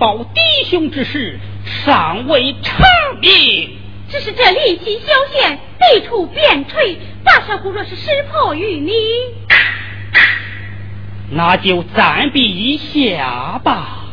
八山豹弟兄之事尚未成明，只是这力气小县，地处边陲，八山虎若是识破于你，那就暂避一下吧。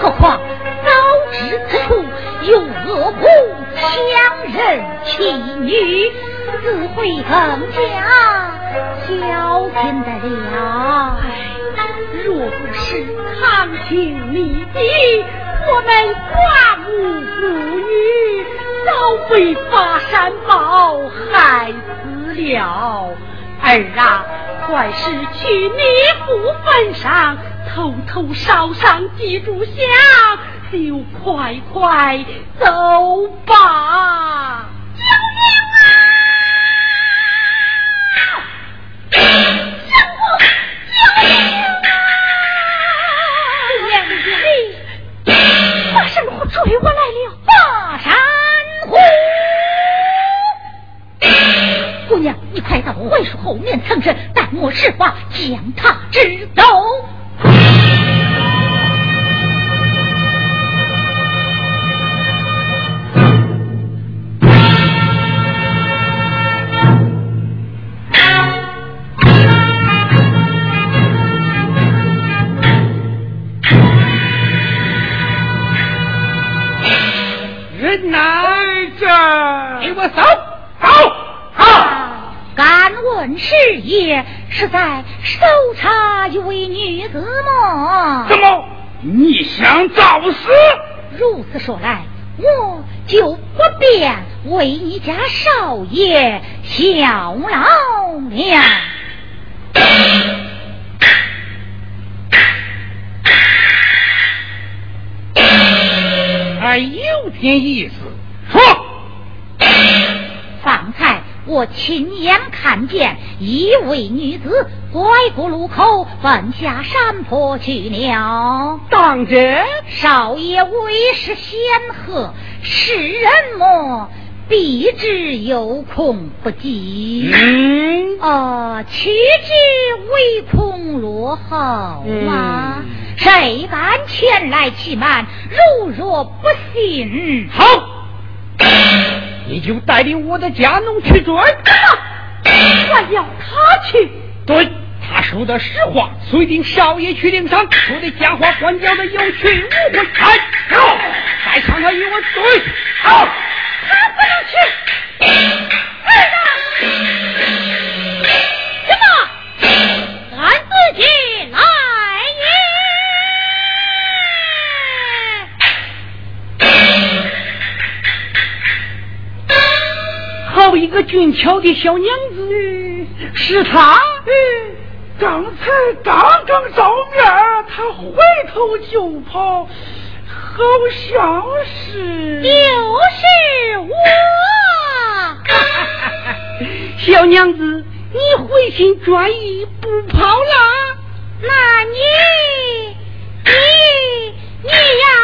何况早知此处有恶虎强人欺女，自会更加小心的了。若不是康情离敌，我们寡母孤女早被发山豹害死了。儿啊，快是去你父坟上偷偷烧上几炷香，就快快走吧。追我来了，巴山虎！姑娘，你快到槐树后面藏身，待我施法将他支。走问师爷是在搜查一位女子吗？怎么你想找死？如此说来，我就不便为你家少爷效劳了。哎有点意思，说。方才我亲眼看见一位女子拐过路口，奔下山坡去了。当真？少爷为师显赫，世人莫避之有恐不及。嗯。哦，取之唯恐落后嘛。谁敢前来欺瞒？如若不信，好。你就带领我的家奴去追，我要他去？对，他说的实话，随定少爷去领赏，说的假话，关教的有去无回。来，走，再看看与我对。好，他不能去。儿子，一个俊俏的小娘子，是他。刚才刚刚照面，他回头就跑，好像是就是我。小娘子，你回心转意不跑了？那你你你要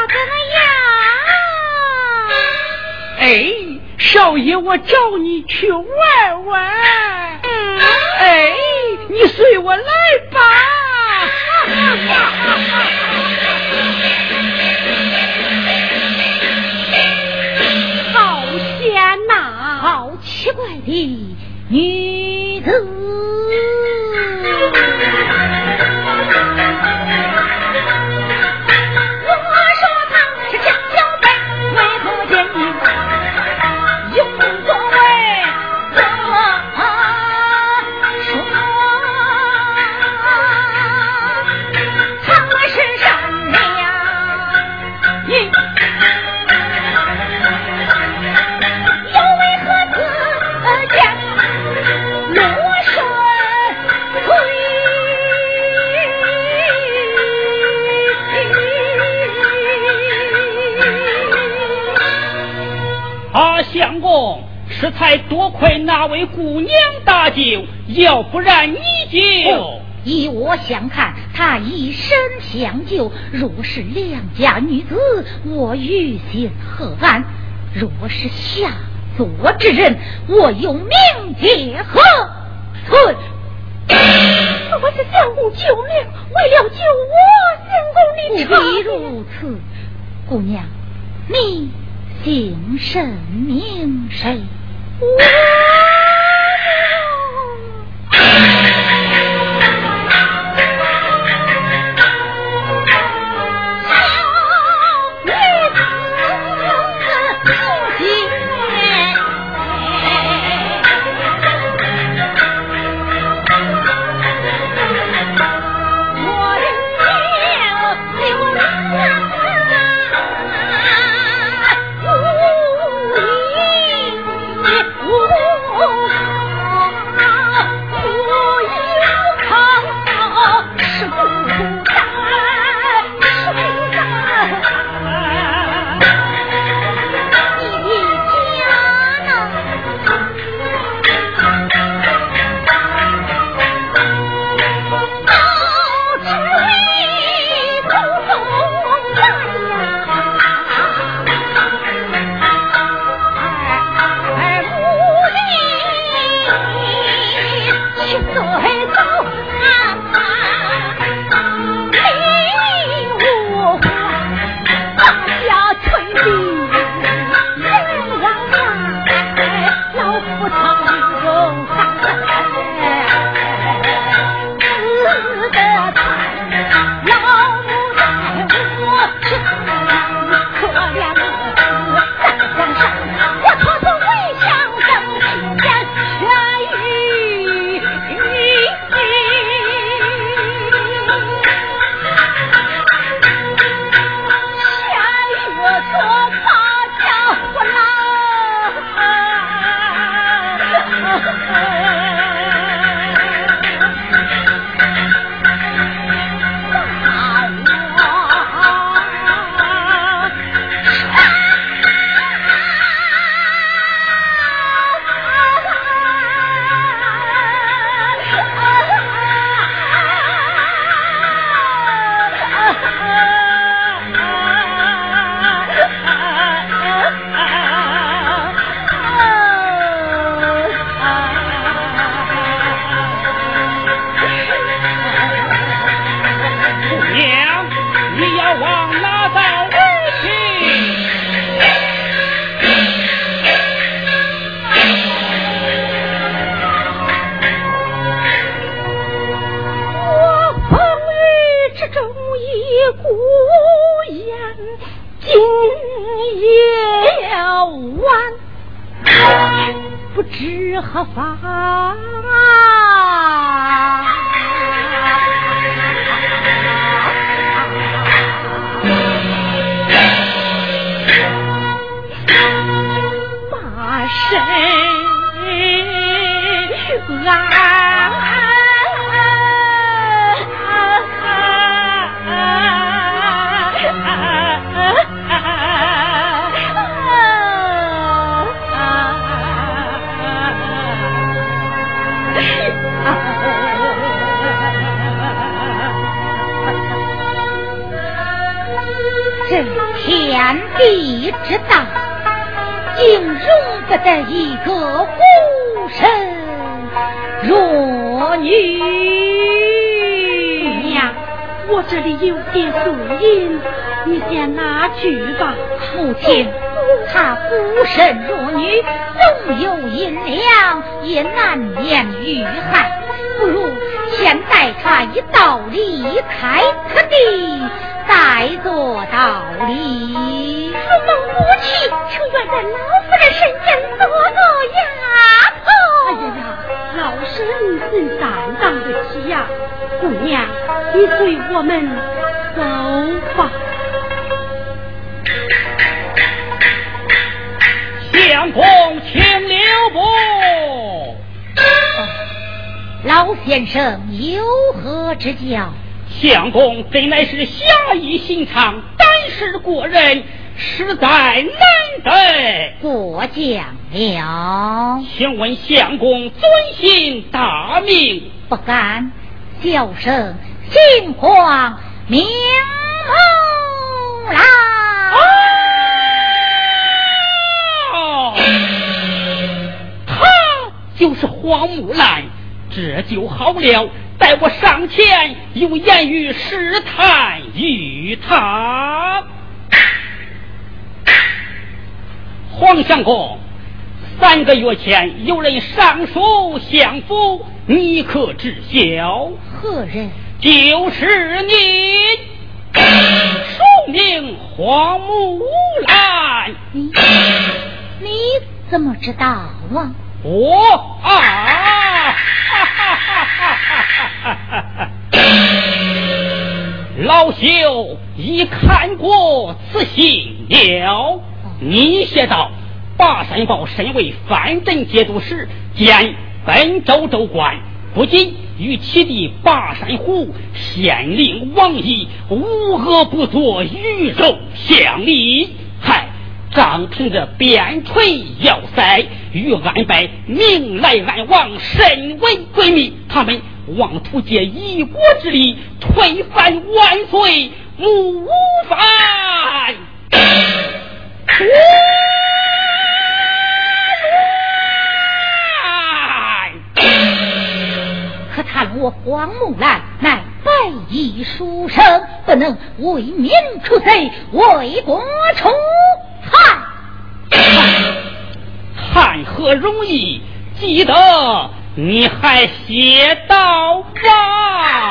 怎么样？哎。少爷，我找你去玩玩。哎，你随我来吧。好险呐！好奇怪的女子。这才多亏那位姑娘搭救，要不然你就依我相看，她以身相救。若是良家女子，我于心何安？若是下作之人，我又命结何存？我是相公救命，为了救我，相公你不必如此，姑娘，你。姓甚名谁？Woo! 他孤身弱女纵有银两也难免遇害不如先带他一道离开此地再做道理。如梦不弃却愿在老夫人身边做个丫头哎呀呀老身怎担当得起呀姑娘你随我们走吧。生有何指教？相公真乃是侠义心肠，胆识过人，实在难得。过奖了。请问相公尊姓大名？不敢，小生姓黄，名木兰。哦，他就是黄木兰。这就好了，待我上前用言语试探于他。黄相公，三个月前有人上书相府，你可知晓？何人？就是你，署名黄木兰。你怎么知道啊？我啊！哈哈哈哈哈哈老朽已看过此信了。你写道：“霸山豹身为藩镇节度使兼本州州官，不仅与其弟霸山虎县令王毅无恶不作，与肉相离，还仗凭着边陲要塞，与安白明来暗往，身为闺蜜。他们妄图借一国之力推翻万岁母反。可叹我黄木兰乃白衣书生，不能为民除贼，为国除害。谈何容易？记得你还写到吧。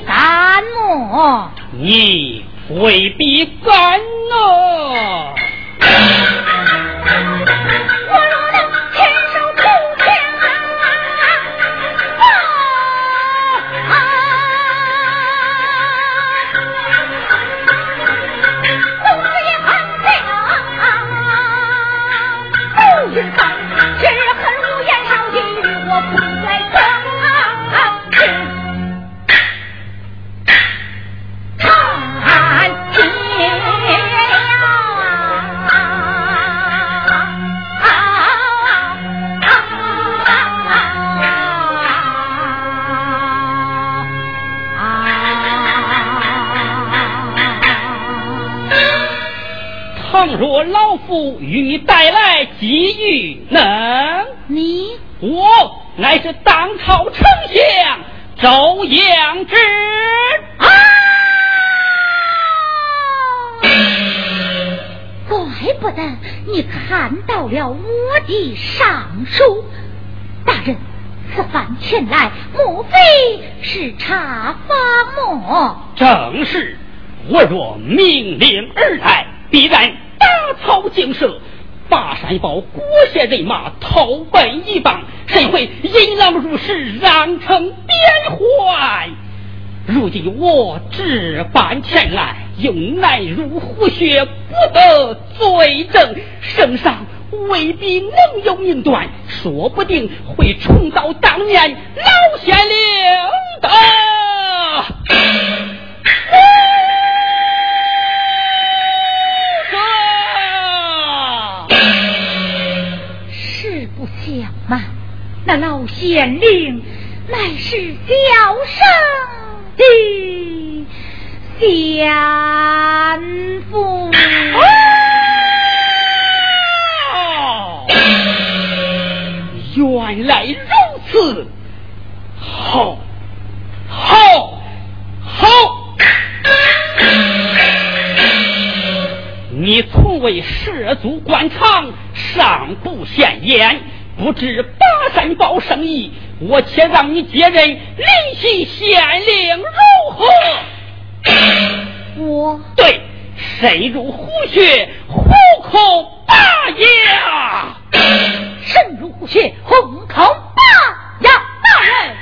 必敢么？你未必敢人马投奔一邦，谁会引狼入室，让成边怀？如今我置办前来，又难入虎穴，不得罪证，圣上未必能有命断，说不定会重蹈当年老县令的。那老县令乃是小生的奸夫。原来如此，好，好，好！你从未涉足官场，上不显眼，不知巴山堡生意，我且让你接任临西县令如何？我对，深入虎穴，虎口拔牙。深入虎穴，虎口拔牙。大人，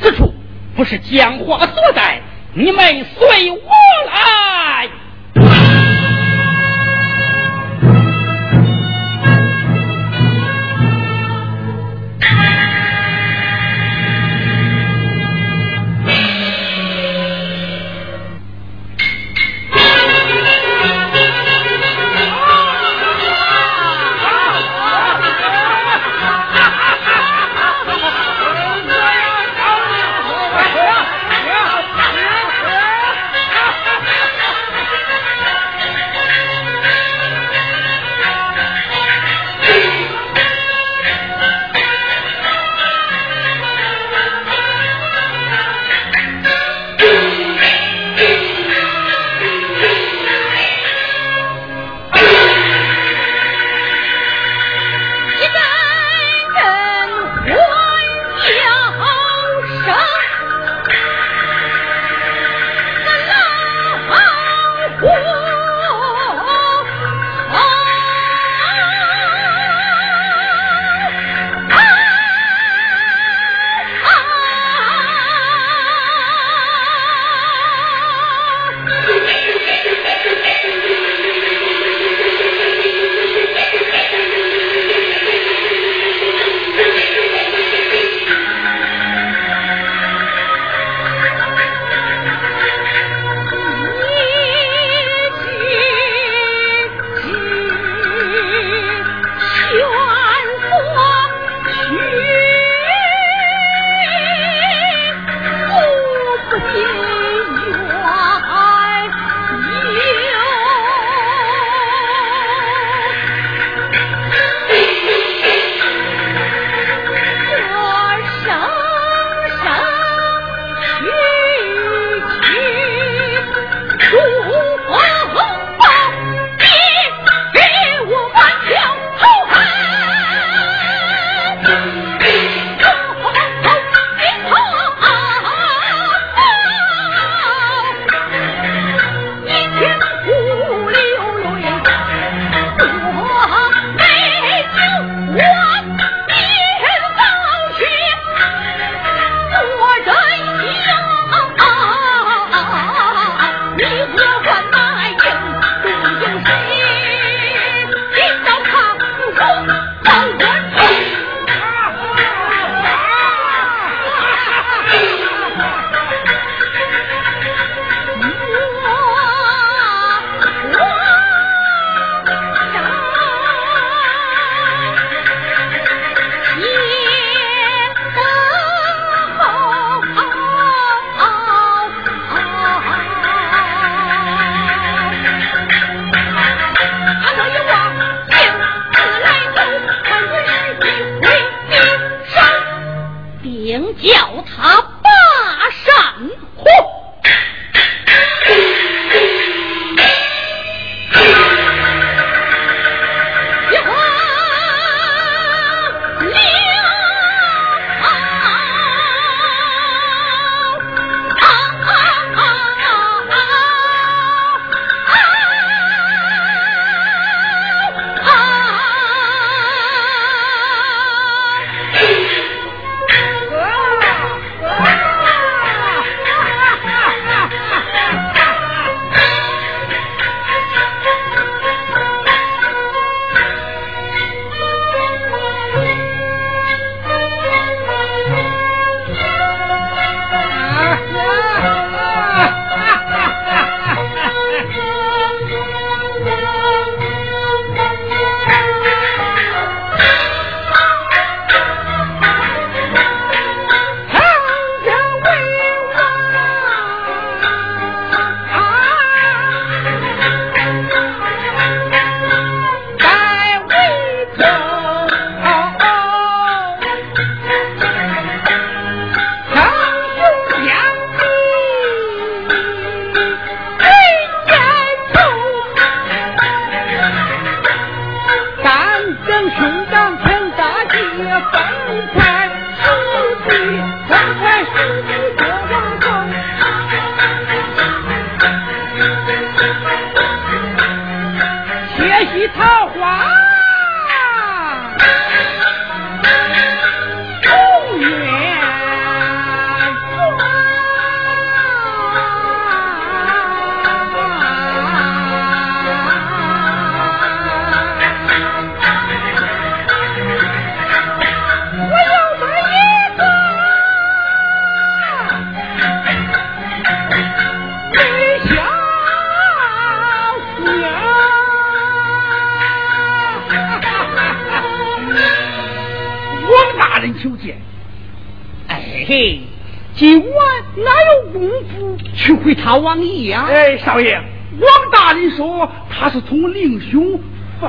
此处不是讲话所在，你们随我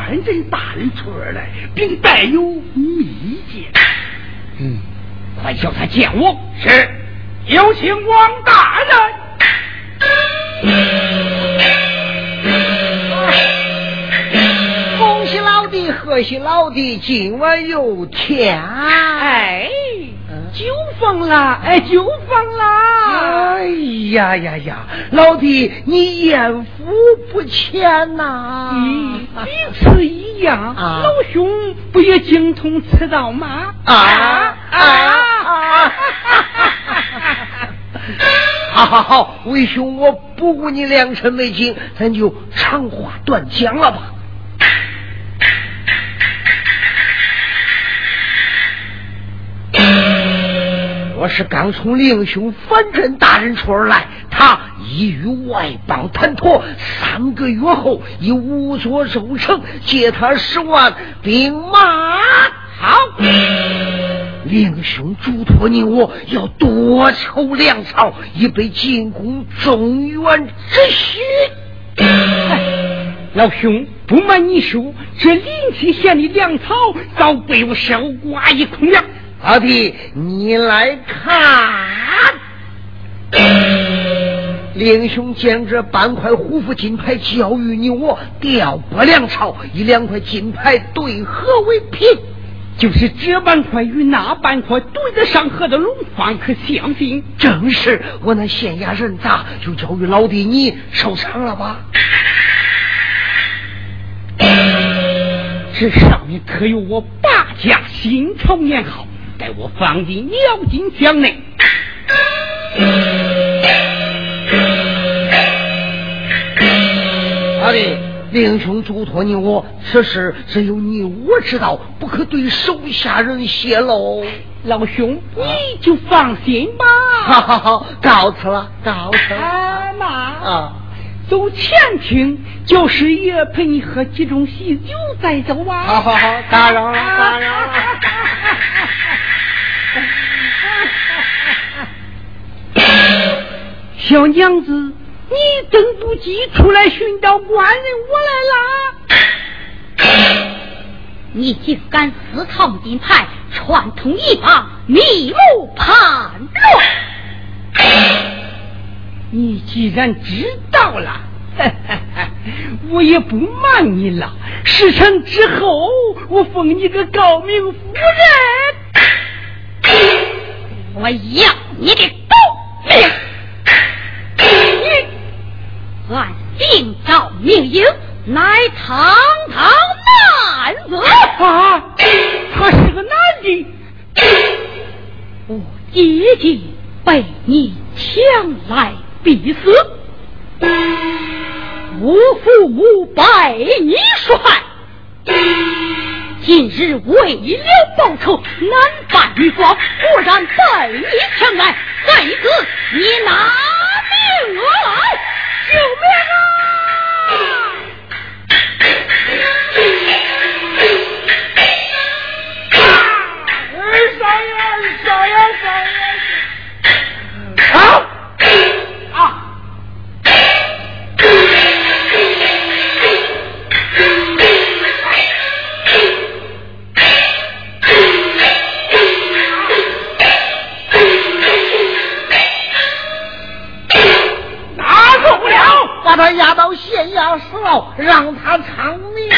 范镇大人出而来，并带有密件。嗯，快叫他见我。是，有请王大人。贺喜老弟，今晚有天，哎，酒疯了，哎，酒疯了！哎呀呀呀，老弟，你艳福不浅呐！彼此一样，老兄不也精通此道吗？啊啊啊！好好好，为兄我不顾你良辰美景，咱就长话短讲了吧。我是刚从令兄反镇大人处而来，他已与外邦谈妥，三个月后已无所收成，借他十万兵马。好，令兄嘱托你，我要多筹粮草，以备进攻中原之需。老兄，不瞒你说，这临溪县的粮草早被我烧刮一空了。老弟，你来看，令兄将这半块虎符金牌交予你，我调拨粮草，以两块金牌对合为平。就是这半块与那半块对得上合的龙方可相信？正是，我那县衙人咋就交与老弟你收藏了吧？这上面刻有我八家新朝年号。待我放进鸟金箱内。阿弟，令兄嘱托你我，此事只有你我知道，不可对手下人泄露。老兄，你就放心吧。好好好，告辞了，告辞。阿妈啊，走前厅，叫师爷陪你喝几盅喜酒再走吧。好好好，打扰了，打扰了。小娘子，你等不及出来寻找官人，我来啦！你竟敢私藏金牌，串通一帮，密谋叛乱！你既然知道了，我也不瞒你了。事成之后，我封你个高明夫人。我要你的狗命！按定诏命营，乃堂堂男子啊！他是个男的，我姐姐被你抢来必死，我父母拜你帅，今日为了报仇，男扮女装，果然被你抢来，在此你拿让他偿命。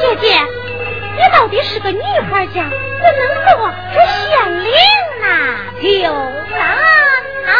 姐姐，你到底是个女孩家，怎能做这县令呢？有难啊！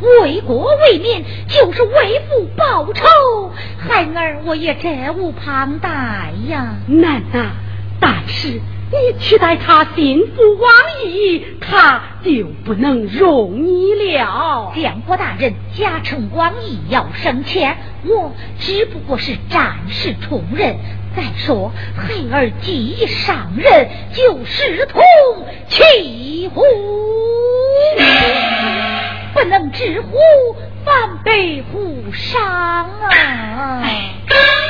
为国为民就是为父报仇。孩儿我也责无旁贷呀。难呐但是你取代他心腹王毅他就不能容你了。相国大人家成王义要升迁我只不过是暂时充任。再说孩儿既已上任就是同气呼不能直呼反被误伤啊！哎，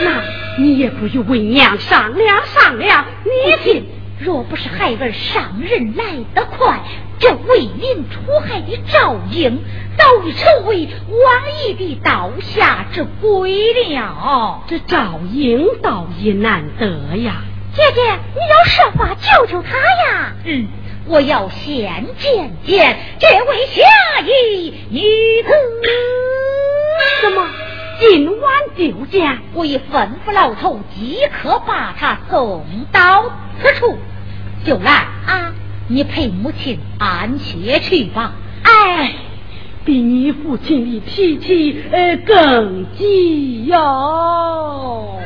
那你也不与为娘商量商量？你听。若不是孩儿上任来得快，这为民除害的赵英早已成为王爷的刀下之鬼了。这赵英倒也难得呀！姐姐，你要设法救救他呀！嗯，我要先见见这位侠义女子。什么？今晚就见？我已吩咐老头即刻把他送到此处。就来啊！你陪母亲安歇去吧。哎，比你父亲的脾气呃更急哟。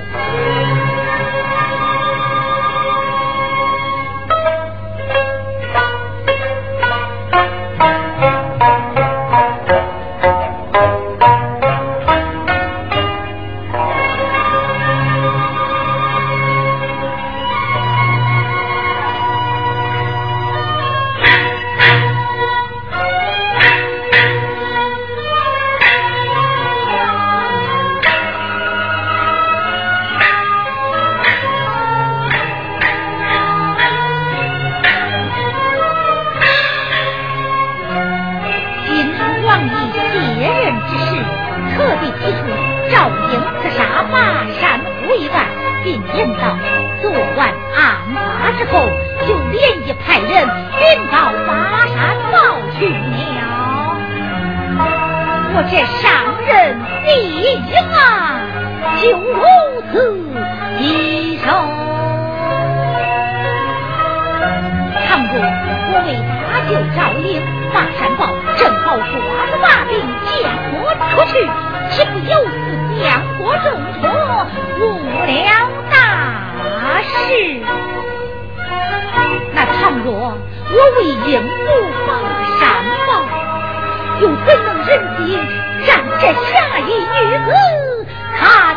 进到巴山报去了。我这上任第一啊，就如此棘手。倘若我为他就招领巴山报，正好抓了把柄，见我出去，岂不有失江国重挫，误了大事？倘若我为人母报了善报又怎能忍心让这下一女子看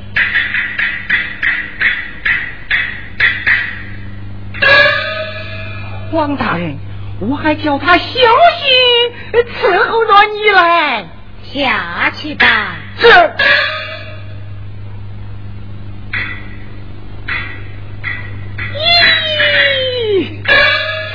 王大人，我还叫他小心伺候着你来。下去吧。是。咦，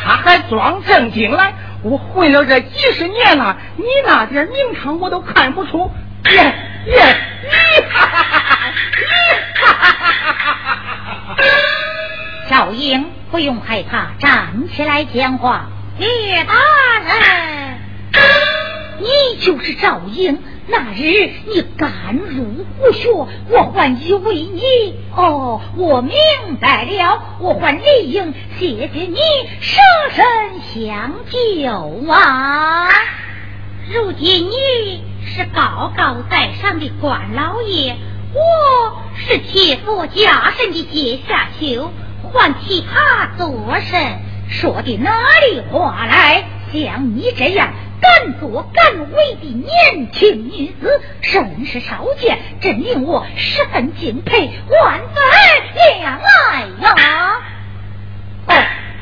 他还装正经来？我混了这几十年了，你那点名堂我都看不出。耶 耶，咦哈哈哈哈！咦哈哈哈哈哈！赵英，不用害怕，站起来讲话。叶大人，你就是赵英。那日你敢入虎穴，我还以为你哦，我明白了，我还理应谢谢你舍身相救啊！如今你是高高在上的官老爷，我是铁佛家神的阶下囚，还替他做甚？说的哪里话来？像你这样。敢作敢为的年轻女子甚是少见，真令我十分敬佩。万岁，娘来呀！哦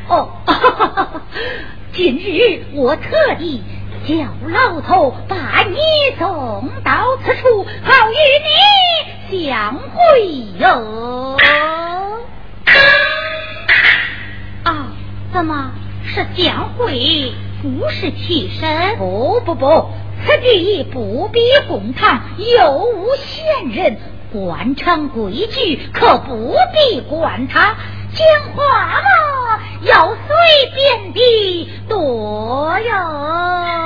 哦，今日我特地叫老头把你送到此处，好与你相会哟。怎么是讲会？不是替身，不不不，此地不必公堂，有无闲人，官场规矩可不必管他。讲话嘛，要随便的多哟。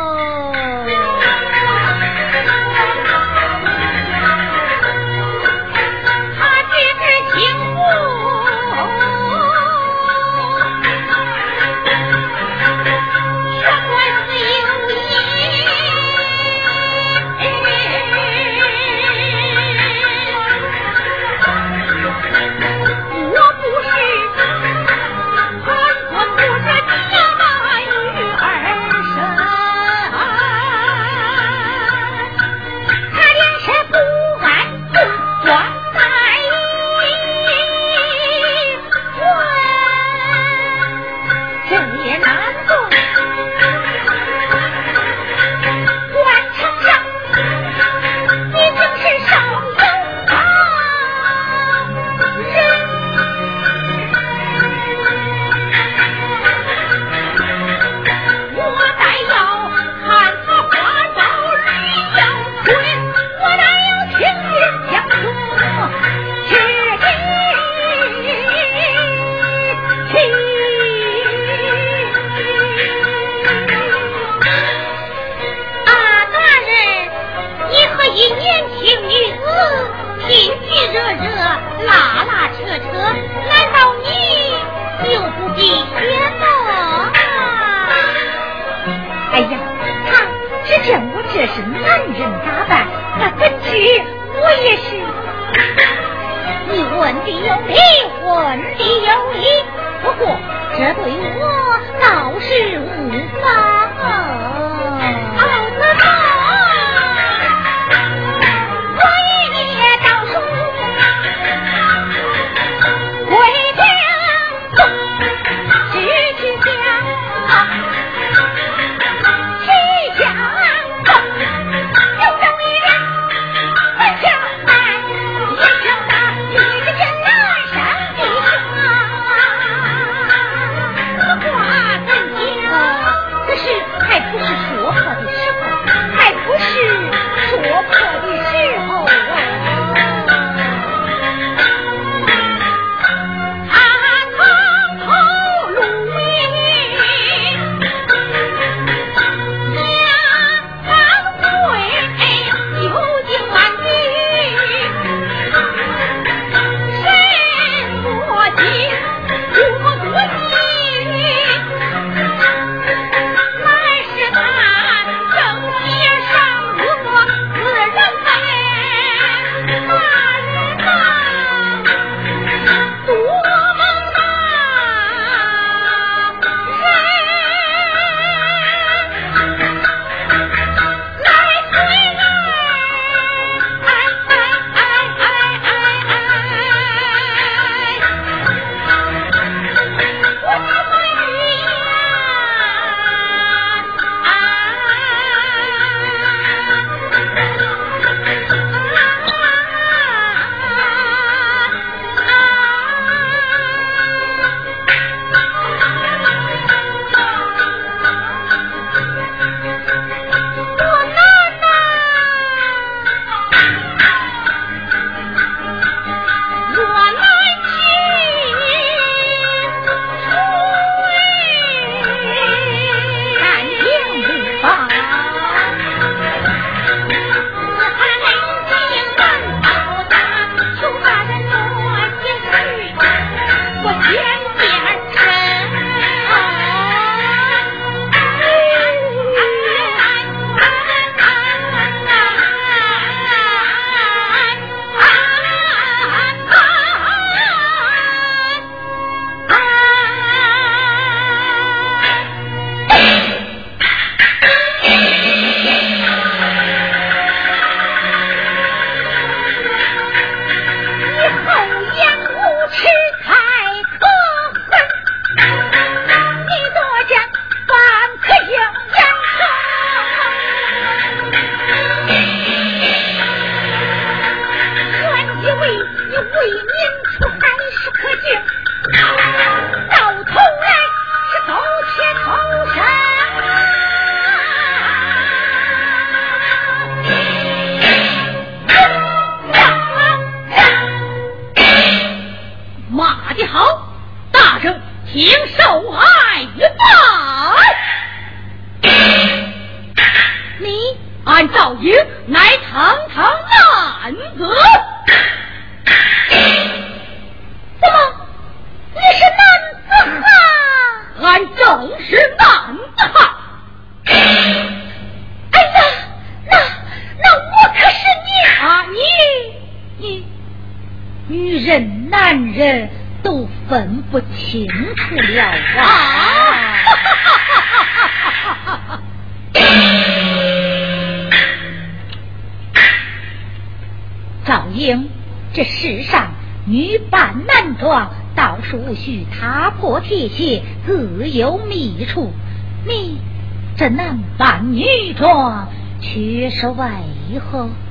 何？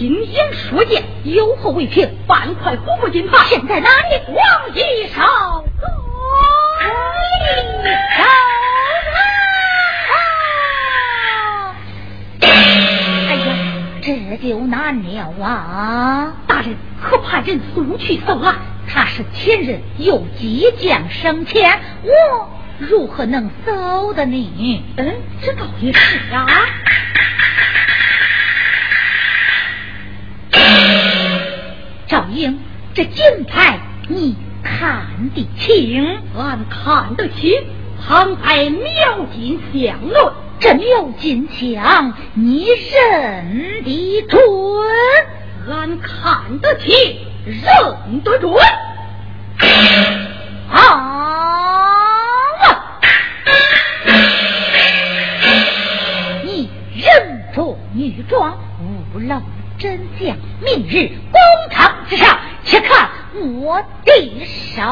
闻，亲眼所见，有何为凭？半块虎骨金发现在哪里？王一少。哎呀，这就难了啊！大人可派人速去搜啊。他是前人，又即将升迁，我如何能搜得你？嗯，这倒也是啊。英，这金牌你看得清？俺看得清，旁派苗金相论，这苗金相你认得准？俺看得清，认得准。啊！你人着女装，误漏真将命日公堂之上，且看我的手。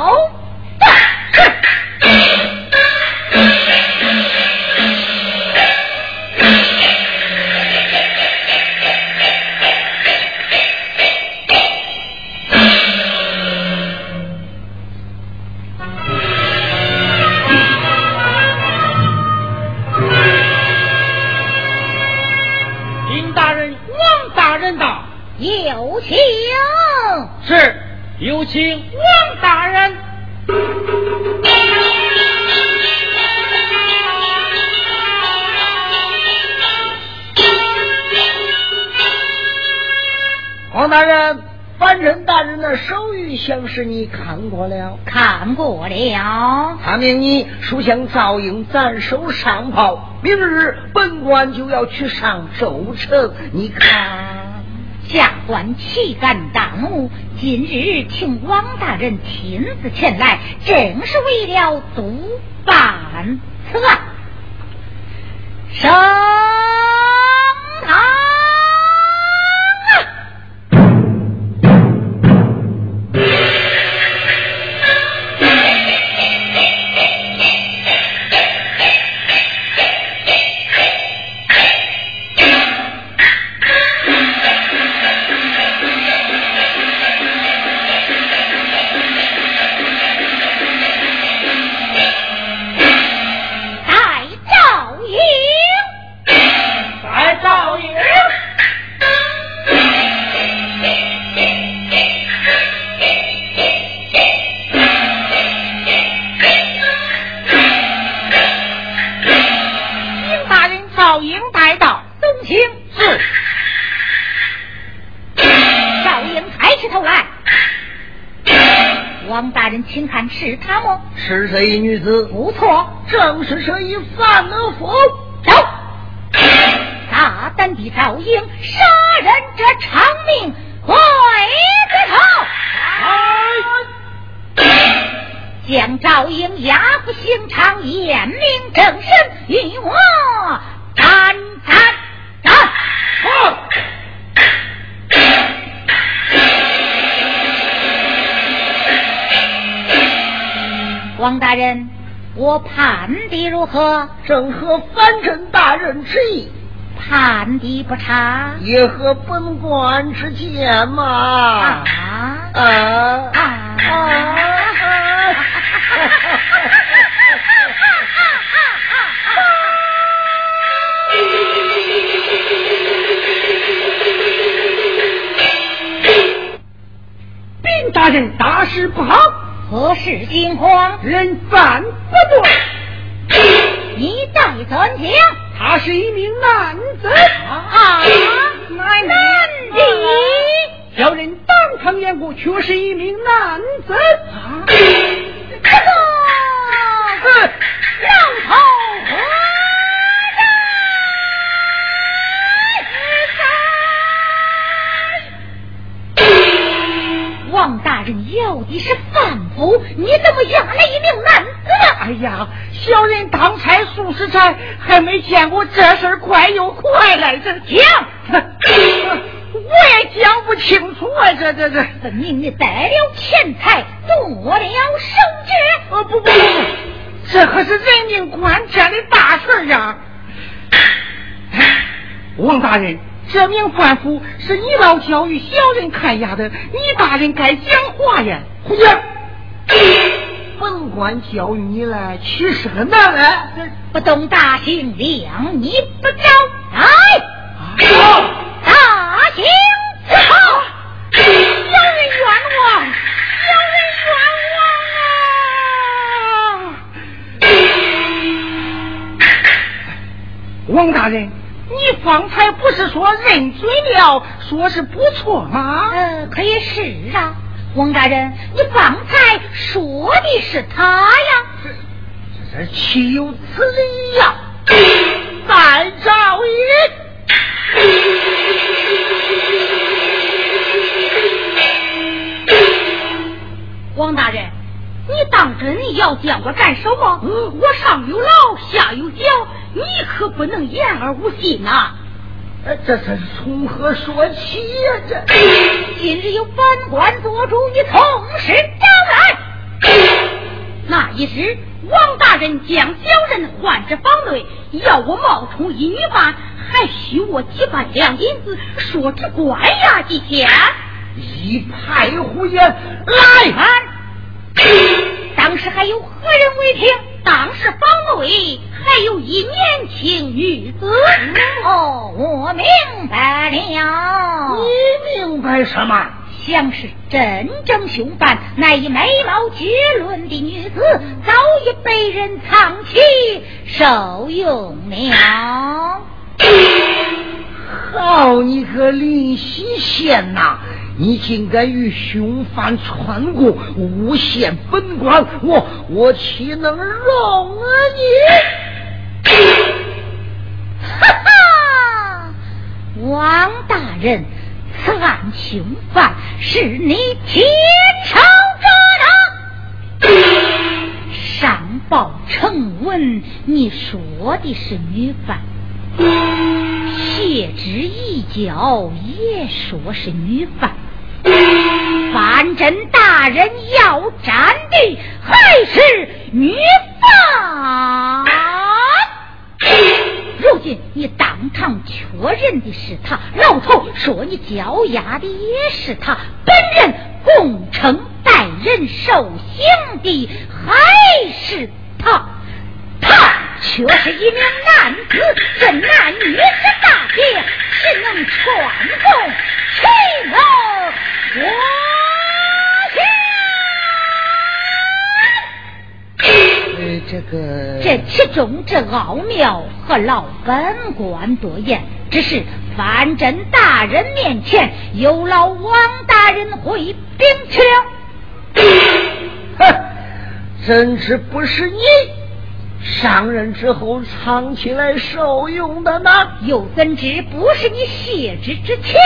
是有请王大人。王大人，范臣大人的手谕像是你看过了，看过了。他命你书向赵英暂收上袍，明日本官就要去上州城。你看，下官岂敢耽误？今日请王大人亲自前来，正是为了督办此案。是这的如何？正合藩镇大人之意，判的不差。也合本官之见嘛。啊啊啊啊！丁大人大事不好，何事惊慌？人犯不对，你怎听？他是一名男子。啊，男的，小人当场验过，却是一名男子。啊，这个杨桃花呀，王大人要的是范府，你怎么养了一名男子？哎呀，小人当差数十差，还没见过这事快又快来着。讲，我也讲不清楚啊，这这这，分明你带了钱财，动了手指。呃，不不不，这可是人命关天的大事啊！王大人。这名犯夫是你老教育小人看押的，你大人该讲话呀！胡讲！本官教育你来，岂是个难来？不懂大刑两，你不招来！大刑伺候！小人冤枉！有人冤枉啊！王大人。你方才不是说认罪了，说是不错吗？呃，可也是啊，王大人，你方才说的是他呀？这这岂有此理呀！再找一 王大人，你当真要见我干什么？我上有老，下有小。你可不能言而无信呐！哎，这这是从何说起呀？这今日有本官做主，你从实招来。那一时，王大人将小人唤至房内，要我冒充一女犯，还许我几百两银子，说只关押几天。一派胡言！来，当时还有何人为听？当时房内。还有一年轻女子哦，我明白了。你明白什么？像是真正凶犯，那一美貌绝伦的女子，早已被人藏起受用了。好你个林西县呐！你竟敢与凶犯穿过，诬陷本官，我我岂能容啊你？王大人，此案凶犯是你天朝者了。上报呈文，你说的是女犯；谢之一脚，也说是女犯。范真大人要斩的还是女犯。如今你当堂确认的是他，老头说你交押的也是他，本人供称带人受刑的还是他，他却是一名男子，这男女之大别，岂能传供？岂能我？这个这其中之奥妙，和老本官多言。只是范真大人面前，有劳王大人回禀去了。哼，怎知不是你上任之后藏起来受用的呢？又怎知不是你卸职之前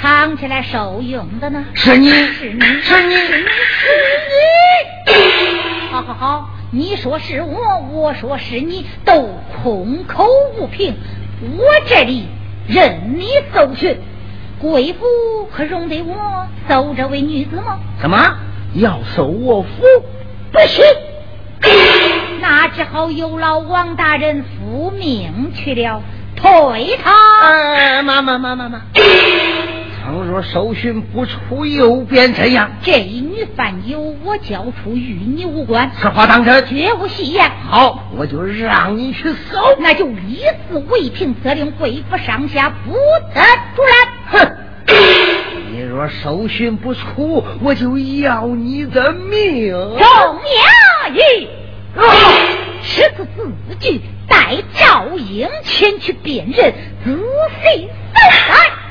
藏起来受用的呢？是你，是你，是你，是你。好好好。你说是我，我说是你，都空口无凭。我这里任你搜寻，贵府可容得我搜这位女子吗？怎么要搜我府？不行，那只好有劳王大人复命去了，退他。哎，妈妈妈妈妈。倘若搜寻不出，又变怎样？这一女犯由我交出，与你无关。此话当真？绝无戏言。好，我就让你去搜。那就以此为凭，责令贵府上下不得出来。哼！你若搜寻不出，我就要你的命。钟衙役，持此字据，带赵英前去辨认，仔细搜